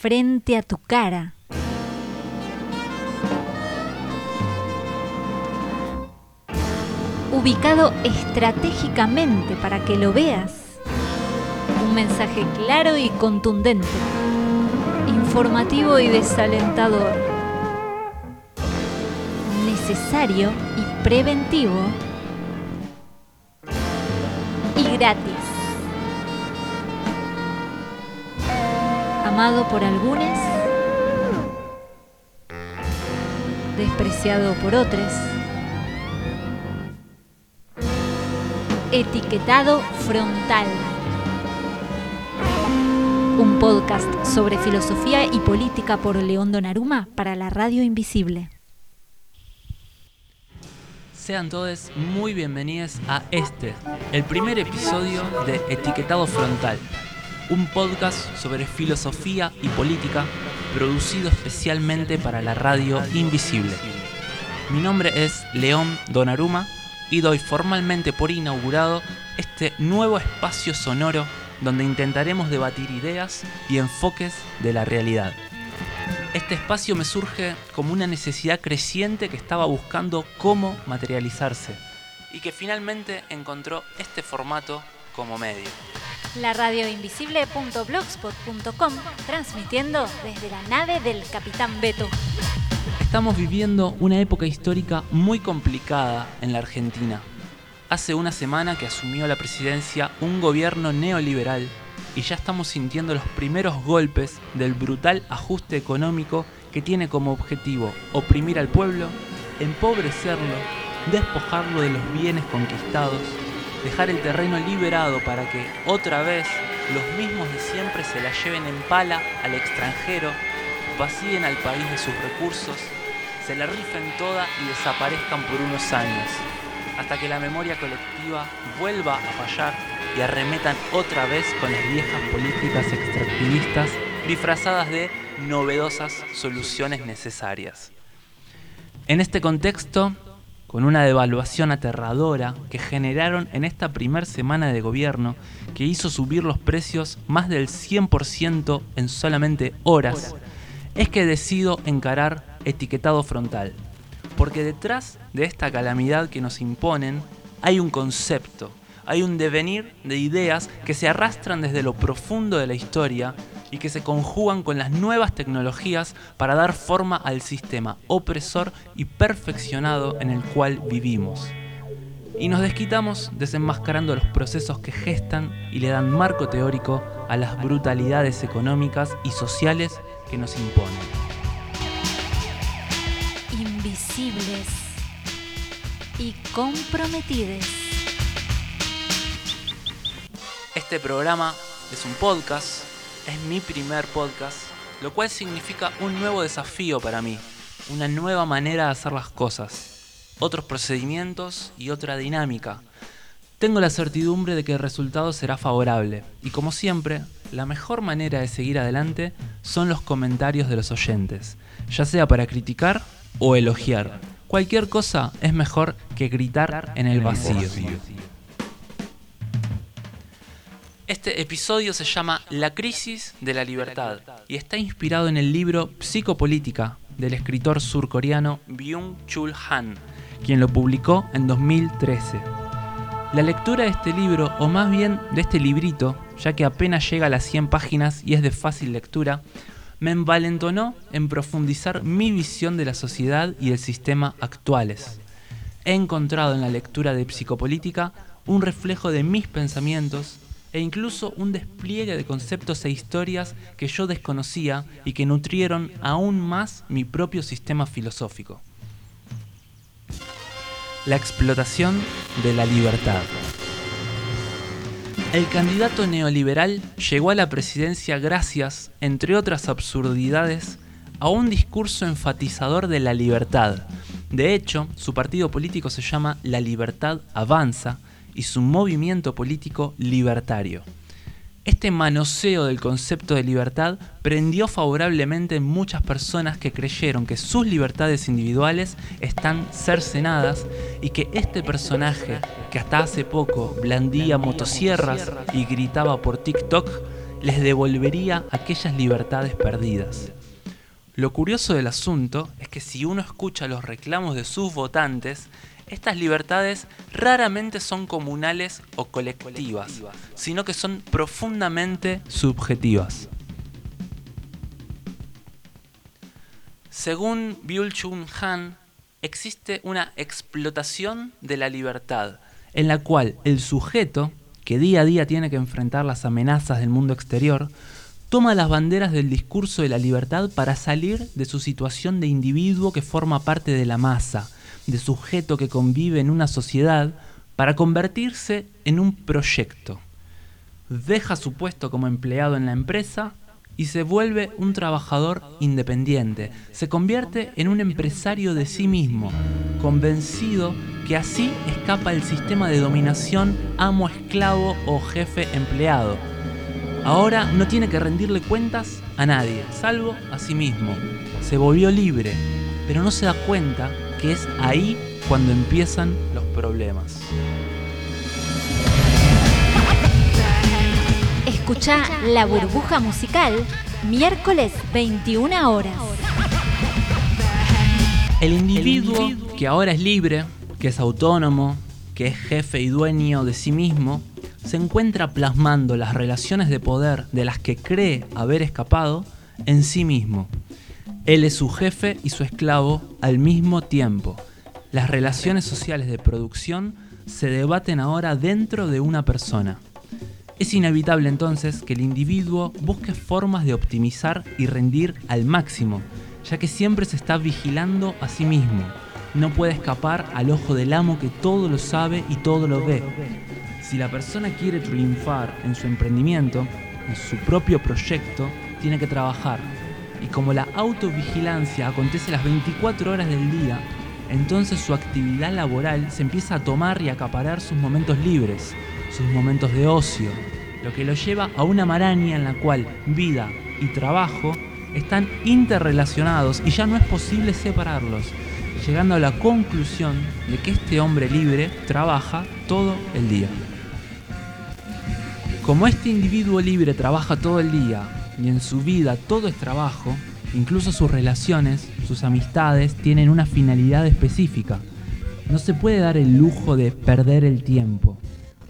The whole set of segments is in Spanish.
frente a tu cara. Ubicado estratégicamente para que lo veas. Un mensaje claro y contundente. Informativo y desalentador. Necesario y preventivo. Y gratis. Amado por algunos, despreciado por otros, etiquetado frontal. Un podcast sobre filosofía y política por León Donaruma para la Radio Invisible. Sean todos muy bienvenidos a este, el primer episodio de Etiquetado Frontal, un podcast sobre filosofía y política producido especialmente para la radio Invisible. Mi nombre es León Donaruma y doy formalmente por inaugurado este nuevo espacio sonoro donde intentaremos debatir ideas y enfoques de la realidad. Este espacio me surge como una necesidad creciente que estaba buscando cómo materializarse y que finalmente encontró este formato como medio la radioinvisible.blogspot.com, transmitiendo desde la nave del Capitán Beto. Estamos viviendo una época histórica muy complicada en la Argentina. Hace una semana que asumió la presidencia un gobierno neoliberal y ya estamos sintiendo los primeros golpes del brutal ajuste económico que tiene como objetivo oprimir al pueblo, empobrecerlo, despojarlo de los bienes conquistados dejar el terreno liberado para que otra vez los mismos de siempre se la lleven en pala al extranjero, vacíen al país de sus recursos, se la rifen toda y desaparezcan por unos años, hasta que la memoria colectiva vuelva a fallar y arremetan otra vez con las viejas políticas extractivistas disfrazadas de novedosas soluciones necesarias. En este contexto, con una devaluación aterradora que generaron en esta primera semana de gobierno que hizo subir los precios más del 100% en solamente horas, es que decido encarar etiquetado frontal. Porque detrás de esta calamidad que nos imponen hay un concepto, hay un devenir de ideas que se arrastran desde lo profundo de la historia y que se conjugan con las nuevas tecnologías para dar forma al sistema opresor y perfeccionado en el cual vivimos. Y nos desquitamos desenmascarando los procesos que gestan y le dan marco teórico a las brutalidades económicas y sociales que nos imponen. Invisibles y comprometidos. Este programa es un podcast es mi primer podcast, lo cual significa un nuevo desafío para mí, una nueva manera de hacer las cosas, otros procedimientos y otra dinámica. Tengo la certidumbre de que el resultado será favorable y como siempre, la mejor manera de seguir adelante son los comentarios de los oyentes, ya sea para criticar o elogiar. Cualquier cosa es mejor que gritar en el vacío. Este episodio se llama La crisis de la libertad y está inspirado en el libro Psicopolítica del escritor surcoreano Byung-Chul Han, quien lo publicó en 2013. La lectura de este libro, o más bien de este librito, ya que apenas llega a las 100 páginas y es de fácil lectura, me envalentonó en profundizar mi visión de la sociedad y el sistema actuales. He encontrado en la lectura de Psicopolítica un reflejo de mis pensamientos e incluso un despliegue de conceptos e historias que yo desconocía y que nutrieron aún más mi propio sistema filosófico. La explotación de la libertad. El candidato neoliberal llegó a la presidencia gracias, entre otras absurdidades, a un discurso enfatizador de la libertad. De hecho, su partido político se llama La Libertad Avanza, y su movimiento político libertario. Este manoseo del concepto de libertad prendió favorablemente en muchas personas que creyeron que sus libertades individuales están cercenadas y que este personaje, que hasta hace poco blandía motosierras y gritaba por TikTok, les devolvería aquellas libertades perdidas. Lo curioso del asunto es que si uno escucha los reclamos de sus votantes, estas libertades raramente son comunales o colectivas, sino que son profundamente subjetivas. Según Byul-Chun Han, existe una explotación de la libertad, en la cual el sujeto, que día a día tiene que enfrentar las amenazas del mundo exterior, toma las banderas del discurso de la libertad para salir de su situación de individuo que forma parte de la masa, de sujeto que convive en una sociedad, para convertirse en un proyecto. Deja su puesto como empleado en la empresa y se vuelve un trabajador independiente. Se convierte en un empresario de sí mismo, convencido que así escapa el sistema de dominación amo-esclavo o jefe-empleado. Ahora no tiene que rendirle cuentas a nadie, salvo a sí mismo. Se volvió libre, pero no se da cuenta que es ahí cuando empiezan los problemas. Escucha La Burbuja Musical, miércoles 21 horas. El individuo que ahora es libre, que es autónomo, que es jefe y dueño de sí mismo, se encuentra plasmando las relaciones de poder de las que cree haber escapado en sí mismo. Él es su jefe y su esclavo al mismo tiempo. Las relaciones sociales de producción se debaten ahora dentro de una persona. Es inevitable entonces que el individuo busque formas de optimizar y rendir al máximo, ya que siempre se está vigilando a sí mismo. No puede escapar al ojo del amo que todo lo sabe y todo lo ve. Si la persona quiere triunfar en su emprendimiento, en su propio proyecto, tiene que trabajar, y como la autovigilancia acontece las 24 horas del día, entonces su actividad laboral se empieza a tomar y acaparar sus momentos libres, sus momentos de ocio, lo que lo lleva a una maraña en la cual vida y trabajo están interrelacionados y ya no es posible separarlos, llegando a la conclusión de que este hombre libre trabaja todo el día. Como este individuo libre trabaja todo el día y en su vida todo es trabajo, incluso sus relaciones, sus amistades tienen una finalidad específica. No se puede dar el lujo de perder el tiempo.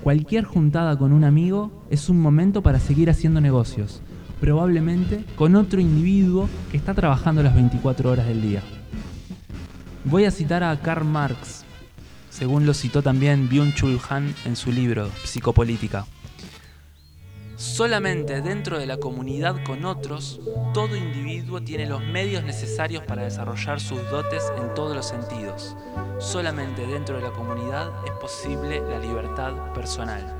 Cualquier juntada con un amigo es un momento para seguir haciendo negocios, probablemente con otro individuo que está trabajando las 24 horas del día. Voy a citar a Karl Marx, según lo citó también Byung-Chul Han en su libro Psicopolítica. Solamente dentro de la comunidad con otros, todo individuo tiene los medios necesarios para desarrollar sus dotes en todos los sentidos. Solamente dentro de la comunidad es posible la libertad personal.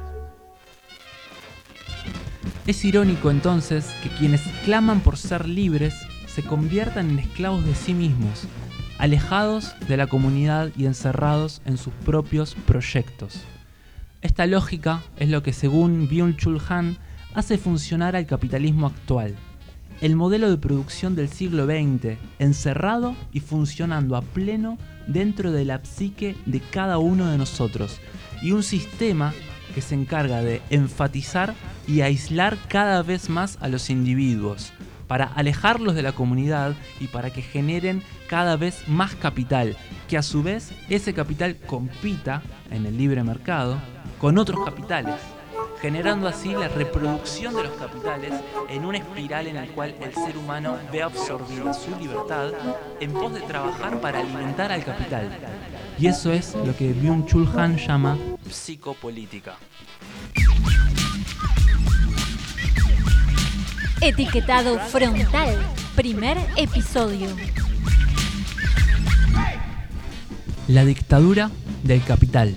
Es irónico entonces que quienes claman por ser libres se conviertan en esclavos de sí mismos, alejados de la comunidad y encerrados en sus propios proyectos. Esta lógica es lo que según Byung-Chul Han hace funcionar al capitalismo actual, el modelo de producción del siglo XX, encerrado y funcionando a pleno dentro de la psique de cada uno de nosotros, y un sistema que se encarga de enfatizar y aislar cada vez más a los individuos, para alejarlos de la comunidad y para que generen cada vez más capital, que a su vez ese capital compita en el libre mercado con otros capitales generando así la reproducción de los capitales en una espiral en la cual el ser humano ve absorbida su libertad en pos de trabajar para alimentar al capital. Y eso es lo que Byung-Chul Han llama psicopolítica. Etiquetado frontal, primer episodio. La dictadura del capital.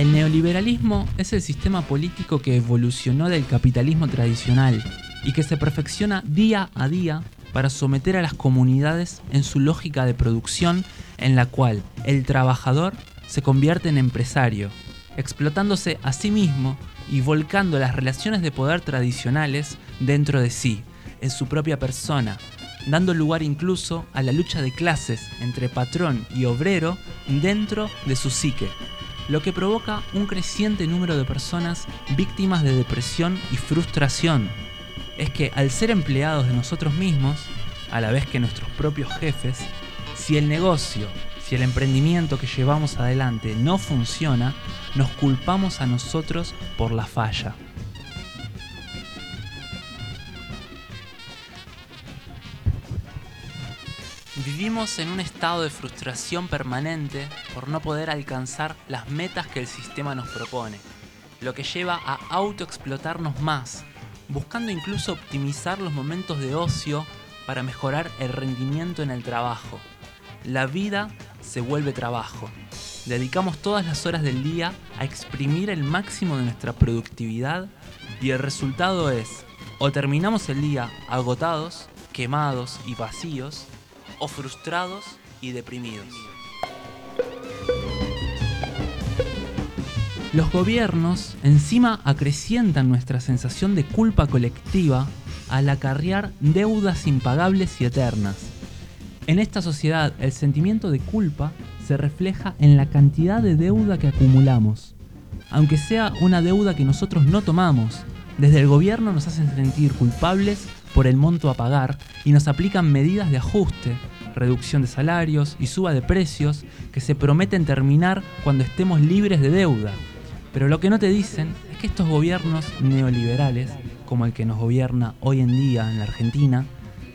El neoliberalismo es el sistema político que evolucionó del capitalismo tradicional y que se perfecciona día a día para someter a las comunidades en su lógica de producción en la cual el trabajador se convierte en empresario, explotándose a sí mismo y volcando las relaciones de poder tradicionales dentro de sí, en su propia persona, dando lugar incluso a la lucha de clases entre patrón y obrero dentro de su psique, lo que provoca un creciente número de personas víctimas de depresión y frustración. Es que al ser empleados de nosotros mismos, a la vez que nuestros propios jefes, si el negocio, si el emprendimiento que llevamos adelante no funciona, nos culpamos a nosotros por la falla. Vivimos en un estado de frustración permanente por no poder alcanzar las metas que el sistema nos propone, lo que lleva a autoexplotarnos más, buscando incluso optimizar los momentos de ocio para mejorar el rendimiento en el trabajo. La vida se vuelve trabajo. Dedicamos todas las horas del día a exprimir el máximo de nuestra productividad y el resultado es o terminamos el día agotados, quemados y vacíos, o frustrados y deprimidos. Los gobiernos encima acrecientan nuestra sensación de culpa colectiva al acarrear deudas impagables y eternas. En esta sociedad el sentimiento de culpa se refleja en la cantidad de deuda que acumulamos. Aunque sea una deuda que nosotros no tomamos, desde el gobierno nos hacen sentir culpables por el monto a pagar y nos aplican medidas de ajuste, reducción de salarios y suba de precios que se prometen terminar cuando estemos libres de deuda. Pero lo que no te dicen es que estos gobiernos neoliberales, como el que nos gobierna hoy en día en la Argentina,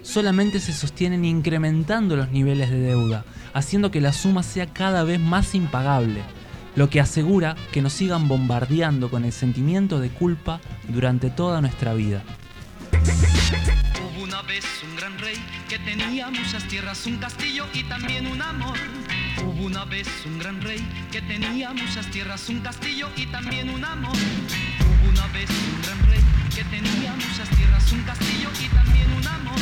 solamente se sostienen incrementando los niveles de deuda, haciendo que la suma sea cada vez más impagable, lo que asegura que nos sigan bombardeando con el sentimiento de culpa durante toda nuestra vida. Una vez un gran rey que tenía muchas tierras, un castillo y también un amor. Hubo una vez un gran rey que tenía muchas tierras, un castillo y también un amor. Hubo una vez un gran rey que tenía muchas tierras, un castillo y también un amor.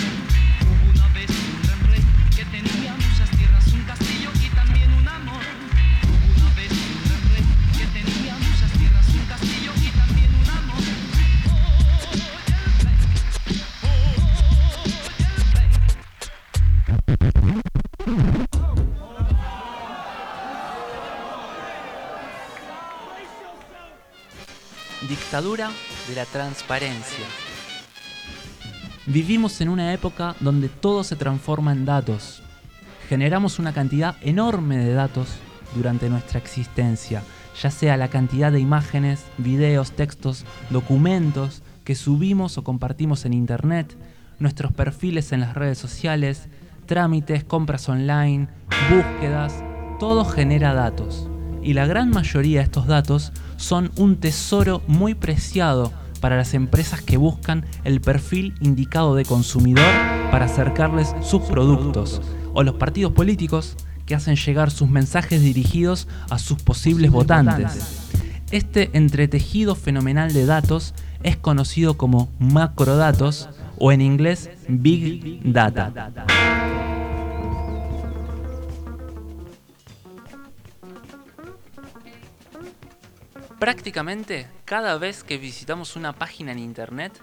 De la transparencia. Vivimos en una época donde todo se transforma en datos. Generamos una cantidad enorme de datos durante nuestra existencia, ya sea la cantidad de imágenes, videos, textos, documentos que subimos o compartimos en Internet, nuestros perfiles en las redes sociales, trámites, compras online, búsquedas, todo genera datos. Y la gran mayoría de estos datos son un tesoro muy preciado para las empresas que buscan el perfil indicado de consumidor para acercarles sus productos, o los partidos políticos que hacen llegar sus mensajes dirigidos a sus posibles votantes. Este entretejido fenomenal de datos es conocido como macrodatos o en inglés Big Data. Prácticamente cada vez que visitamos una página en internet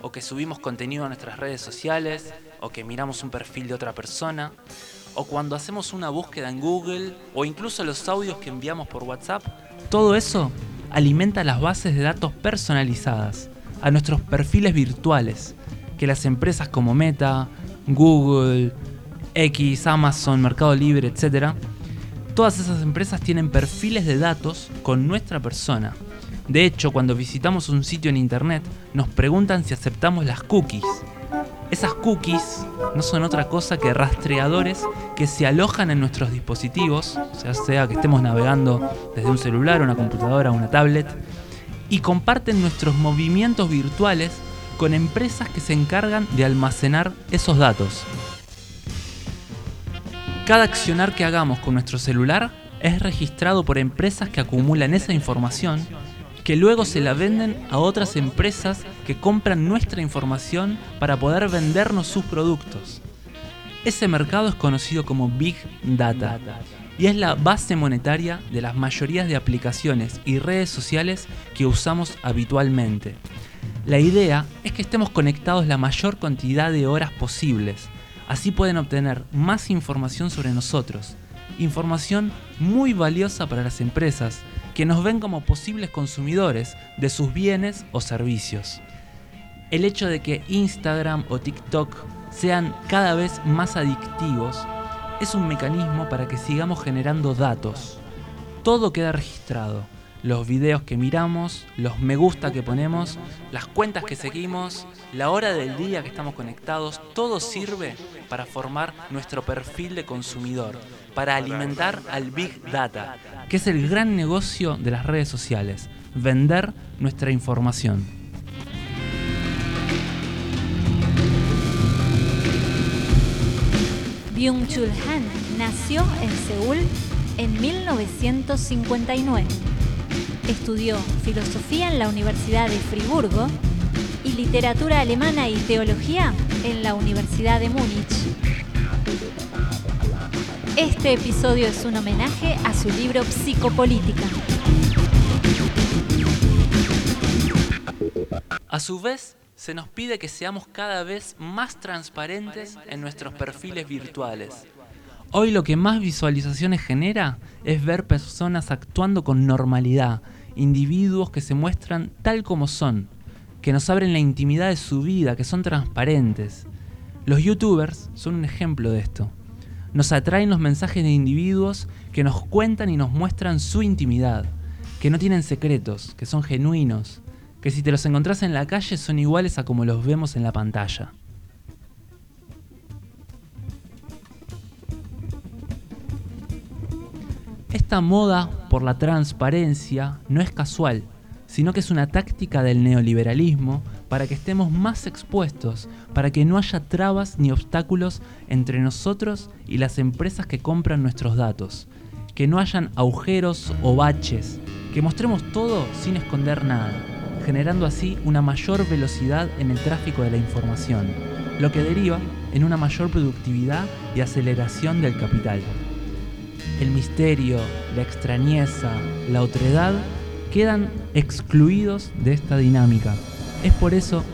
o que subimos contenido a nuestras redes sociales o que miramos un perfil de otra persona o cuando hacemos una búsqueda en Google o incluso los audios que enviamos por WhatsApp, todo eso alimenta las bases de datos personalizadas a nuestros perfiles virtuales que las empresas como Meta, Google, X, Amazon, Mercado Libre, etc. Todas esas empresas tienen perfiles de datos con nuestra persona. De hecho, cuando visitamos un sitio en internet, nos preguntan si aceptamos las cookies. Esas cookies no son otra cosa que rastreadores que se alojan en nuestros dispositivos, ya sea que estemos navegando desde un celular, una computadora, una tablet, y comparten nuestros movimientos virtuales con empresas que se encargan de almacenar esos datos. Cada accionar que hagamos con nuestro celular es registrado por empresas que acumulan esa información que luego se la venden a otras empresas que compran nuestra información para poder vendernos sus productos. Ese mercado es conocido como Big Data y es la base monetaria de las mayorías de aplicaciones y redes sociales que usamos habitualmente. La idea es que estemos conectados la mayor cantidad de horas posibles. Así pueden obtener más información sobre nosotros. Información muy valiosa para las empresas, que nos ven como posibles consumidores de sus bienes o servicios. El hecho de que Instagram o TikTok sean cada vez más adictivos es un mecanismo para que sigamos generando datos. Todo queda registrado. Los videos que miramos, los me gusta que ponemos, las cuentas que seguimos, la hora del día que estamos conectados, todo sirve para formar nuestro perfil de consumidor, para alimentar al Big Data, que es el gran negocio de las redes sociales, vender nuestra información. Byung-Chul Han nació en Seúl en 1959. Estudió filosofía en la Universidad de Friburgo y literatura alemana y teología en la Universidad de Múnich. Este episodio es un homenaje a su libro Psicopolítica. A su vez, se nos pide que seamos cada vez más transparentes en nuestros perfiles virtuales. Hoy lo que más visualizaciones genera es ver personas actuando con normalidad, individuos que se muestran tal como son, que nos abren la intimidad de su vida, que son transparentes. Los youtubers son un ejemplo de esto. Nos atraen los mensajes de individuos que nos cuentan y nos muestran su intimidad, que no tienen secretos, que son genuinos, que si te los encontrás en la calle son iguales a como los vemos en la pantalla. Esta moda por la transparencia no es casual, sino que es una táctica del neoliberalismo para que estemos más expuestos, para que no haya trabas ni obstáculos entre nosotros y las empresas que compran nuestros datos, que no hayan agujeros o baches, que mostremos todo sin esconder nada generando así una mayor velocidad en el tráfico de la información, lo que deriva en una mayor productividad y aceleración del capital. El misterio, la extrañeza, la otredad quedan excluidos de esta dinámica. Es por eso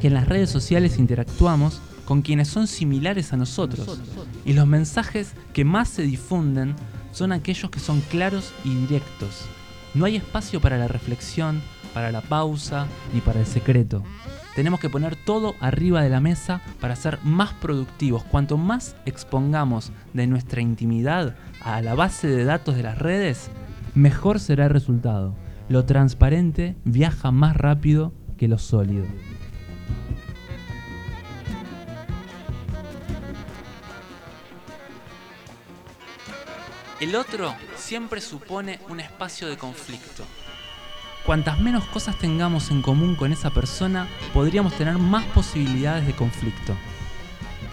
que en las redes sociales interactuamos con quienes son similares a nosotros y los mensajes que más se difunden son aquellos que son claros y directos. No hay espacio para la reflexión, para la pausa ni para el secreto. Tenemos que poner todo arriba de la mesa para ser más productivos. Cuanto más expongamos de nuestra intimidad a la base de datos de las redes, mejor será el resultado. Lo transparente viaja más rápido que lo sólido. El otro siempre supone un espacio de conflicto. Cuantas menos cosas tengamos en común con esa persona, podríamos tener más posibilidades de conflicto.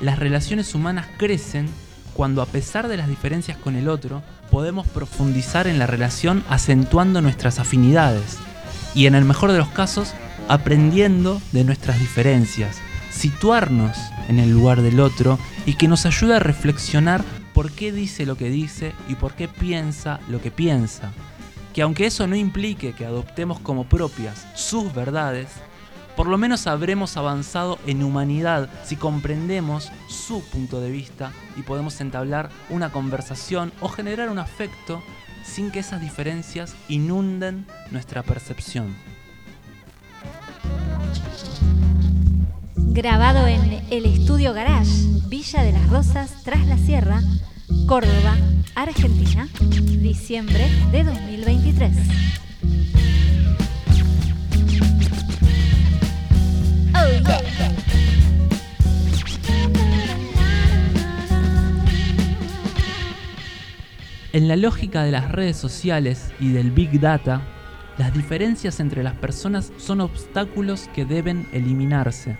Las relaciones humanas crecen cuando a pesar de las diferencias con el otro, podemos profundizar en la relación acentuando nuestras afinidades y en el mejor de los casos, aprendiendo de nuestras diferencias, situarnos en el lugar del otro y que nos ayude a reflexionar por qué dice lo que dice y por qué piensa lo que piensa que aunque eso no implique que adoptemos como propias sus verdades, por lo menos habremos avanzado en humanidad si comprendemos su punto de vista y podemos entablar una conversación o generar un afecto sin que esas diferencias inunden nuestra percepción. Grabado en el estudio Garage, Villa de las Rosas, tras la Sierra, Córdoba, Argentina, diciembre de 2023. En la lógica de las redes sociales y del Big Data, las diferencias entre las personas son obstáculos que deben eliminarse.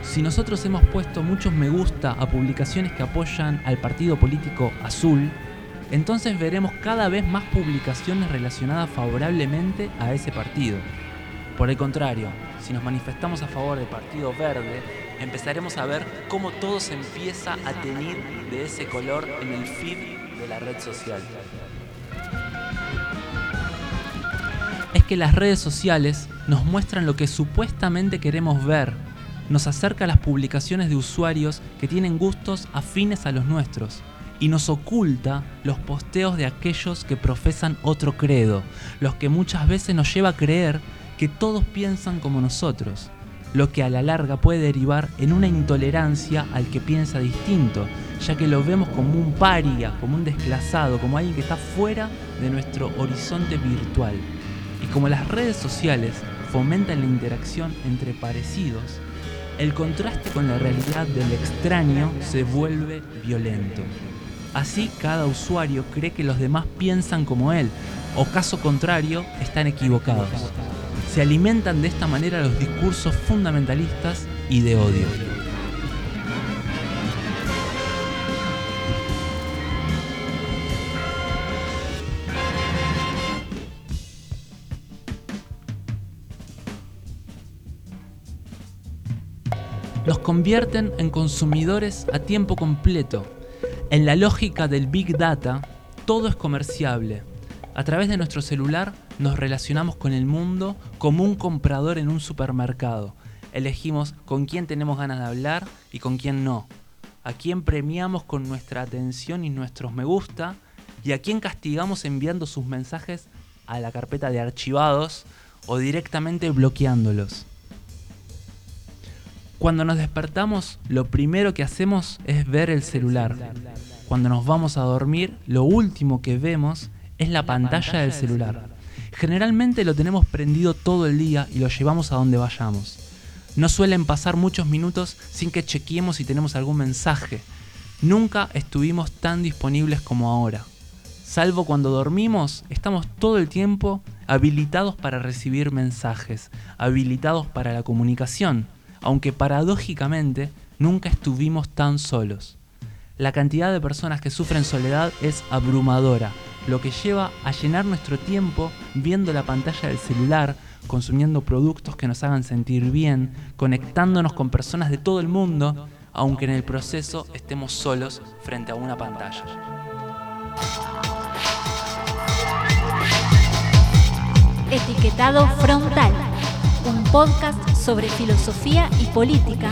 Si nosotros hemos puesto muchos me gusta a publicaciones que apoyan al partido político azul, entonces veremos cada vez más publicaciones relacionadas favorablemente a ese partido. Por el contrario, si nos manifestamos a favor del Partido Verde, empezaremos a ver cómo todo se empieza a teñir de ese color en el feed de la red social. Es que las redes sociales nos muestran lo que supuestamente queremos ver nos acerca a las publicaciones de usuarios que tienen gustos afines a los nuestros y nos oculta los posteos de aquellos que profesan otro credo, los que muchas veces nos lleva a creer que todos piensan como nosotros, lo que a la larga puede derivar en una intolerancia al que piensa distinto, ya que lo vemos como un paria, como un desclasado, como alguien que está fuera de nuestro horizonte virtual. Y como las redes sociales fomentan la interacción entre parecidos, el contraste con la realidad del extraño se vuelve violento. Así cada usuario cree que los demás piensan como él, o caso contrario, están equivocados. Se alimentan de esta manera los discursos fundamentalistas y de odio. Los convierten en consumidores a tiempo completo. En la lógica del Big Data, todo es comerciable. A través de nuestro celular nos relacionamos con el mundo como un comprador en un supermercado. Elegimos con quién tenemos ganas de hablar y con quién no. A quién premiamos con nuestra atención y nuestros me gusta y a quién castigamos enviando sus mensajes a la carpeta de archivados o directamente bloqueándolos. Cuando nos despertamos, lo primero que hacemos es ver el celular. Cuando nos vamos a dormir, lo último que vemos es la pantalla del celular. Generalmente lo tenemos prendido todo el día y lo llevamos a donde vayamos. No suelen pasar muchos minutos sin que chequeemos si tenemos algún mensaje. Nunca estuvimos tan disponibles como ahora. Salvo cuando dormimos, estamos todo el tiempo habilitados para recibir mensajes, habilitados para la comunicación, aunque paradójicamente nunca estuvimos tan solos. La cantidad de personas que sufren soledad es abrumadora, lo que lleva a llenar nuestro tiempo viendo la pantalla del celular, consumiendo productos que nos hagan sentir bien, conectándonos con personas de todo el mundo, aunque en el proceso estemos solos frente a una pantalla. Etiquetado Frontal, un podcast sobre filosofía y política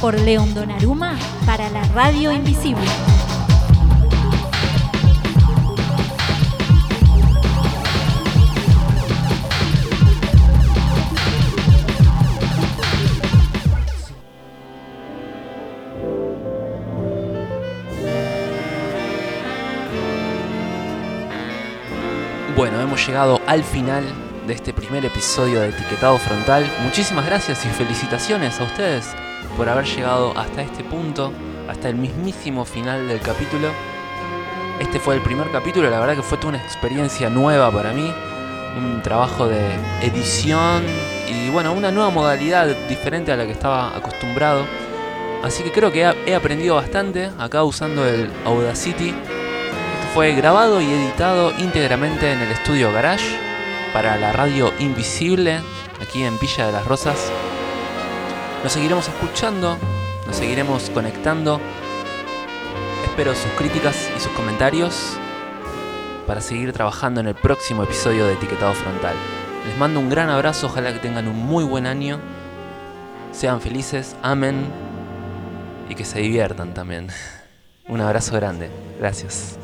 por León Donaruma para la Radio Invisible. Bueno, hemos llegado al final de este primer episodio de Etiquetado Frontal. Muchísimas gracias y felicitaciones a ustedes por haber llegado hasta este punto, hasta el mismísimo final del capítulo. Este fue el primer capítulo, la verdad que fue toda una experiencia nueva para mí, un trabajo de edición y bueno, una nueva modalidad diferente a la que estaba acostumbrado. Así que creo que he aprendido bastante acá usando el Audacity fue grabado y editado íntegramente en el estudio Garage para la radio Invisible, aquí en Villa de las Rosas. Nos seguiremos escuchando, nos seguiremos conectando. Espero sus críticas y sus comentarios para seguir trabajando en el próximo episodio de Etiquetado Frontal. Les mando un gran abrazo, ojalá que tengan un muy buen año. Sean felices, amen y que se diviertan también. Un abrazo grande. Gracias.